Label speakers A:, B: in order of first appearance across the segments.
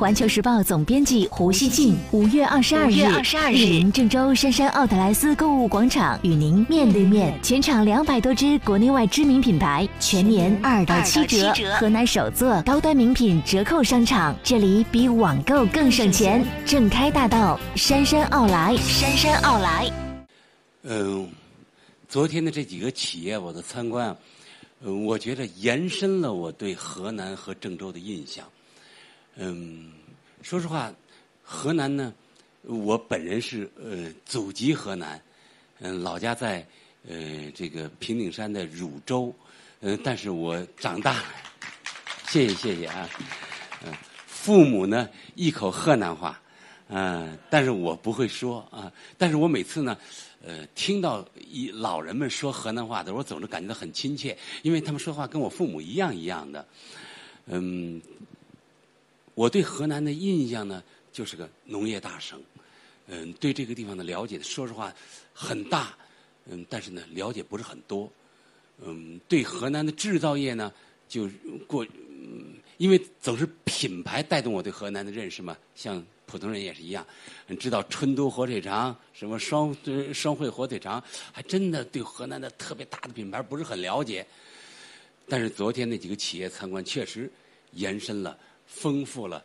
A: 环球时报总编辑胡锡进五月二十二日，莅临郑州杉杉奥特莱斯购物广场，与您面对面。全场两百多支国内外知名品牌，全年二到七折。河南首座高端名品折扣商场，这里比网购更省钱。正开大道，杉杉奥莱，杉杉奥莱。
B: 嗯，昨天的这几个企业我的参观，嗯，我觉得延伸了我对河南和郑州的印象。嗯，说实话，河南呢，我本人是呃祖籍河南，嗯，老家在呃这个平顶山的汝州，嗯，但是我长大，谢谢谢谢啊，嗯，父母呢一口河南话，嗯，但是我不会说啊，但是我每次呢，呃，听到一老人们说河南话的时候，我总是感觉到很亲切，因为他们说话跟我父母一样一样的，嗯。我对河南的印象呢，就是个农业大省，嗯，对这个地方的了解，说实话很大，嗯，但是呢，了解不是很多，嗯，对河南的制造业呢，就过，嗯，因为总是品牌带动我对河南的认识嘛，像普通人也是一样，知道春都火腿肠，什么双双汇火腿肠，还真的对河南的特别大的品牌不是很了解，但是昨天那几个企业参观确实延伸了。丰富了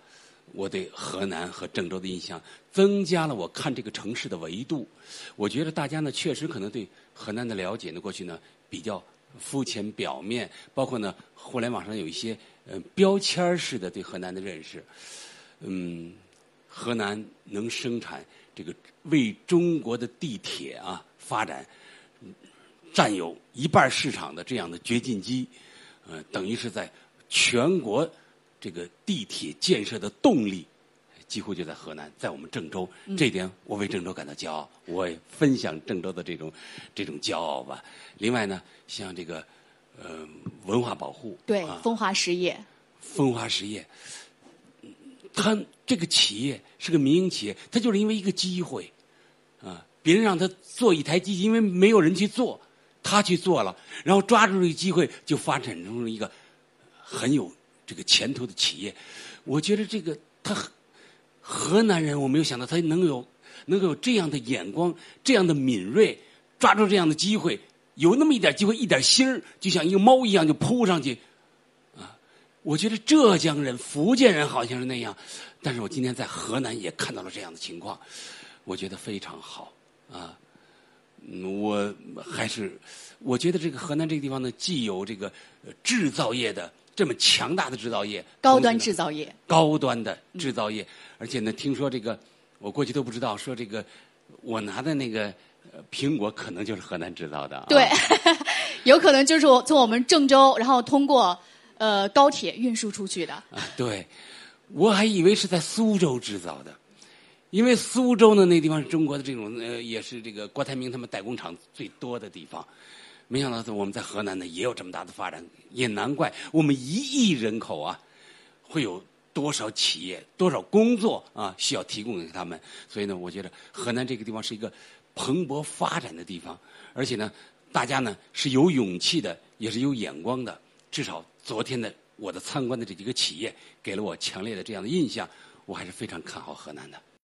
B: 我对河南和郑州的印象，增加了我看这个城市的维度。我觉得大家呢，确实可能对河南的了解呢，过去呢比较肤浅表面，包括呢互联网上有一些呃标签式的对河南的认识。嗯，河南能生产这个为中国的地铁啊发展占有一半市场的这样的掘进机，呃，等于是在全国。这个地铁建设的动力几乎就在河南，在我们郑州，这点我为郑州感到骄傲，我也分享郑州的这种这种骄傲吧。另外呢，像这个呃文化保护，
C: 对风华实业，
B: 风华实业，他这个企业是个民营企业，他就是因为一个机会啊，别人让他做一台机器，因为没有人去做，他去做了，然后抓住这个机会，就发展成了一个很有。这个前途的企业，我觉得这个他河南人，我没有想到他能有能够有这样的眼光，这样的敏锐，抓住这样的机会，有那么一点机会，一点心儿，就像一个猫一样就扑上去，啊！我觉得浙江人、福建人好像是那样，但是我今天在河南也看到了这样的情况，我觉得非常好啊！我还是我觉得这个河南这个地方呢，既有这个制造业的。这么强大的制造业，
C: 高端制造业，
B: 高端的制造业，而且呢，听说这个我过去都不知道，说这个我拿的那个苹果可能就是河南制造的，
C: 对，有可能就是我从我们郑州，然后通过呃高铁运输出去的。
B: 啊，对，我还以为是在苏州制造的，因为苏州呢那地方是中国的这种呃也是这个郭台铭他们代工厂最多的地方。没想到我们在河南呢也有这么大的发展，也难怪我们一亿人口啊，会有多少企业、多少工作啊需要提供给他们。所以呢，我觉得河南这个地方是一个蓬勃发展的地方，而且呢，大家呢是有勇气的，也是有眼光的。至少昨天的我的参观的这几个企业，给了我强烈的这样的印象，我还是非常看好河南的。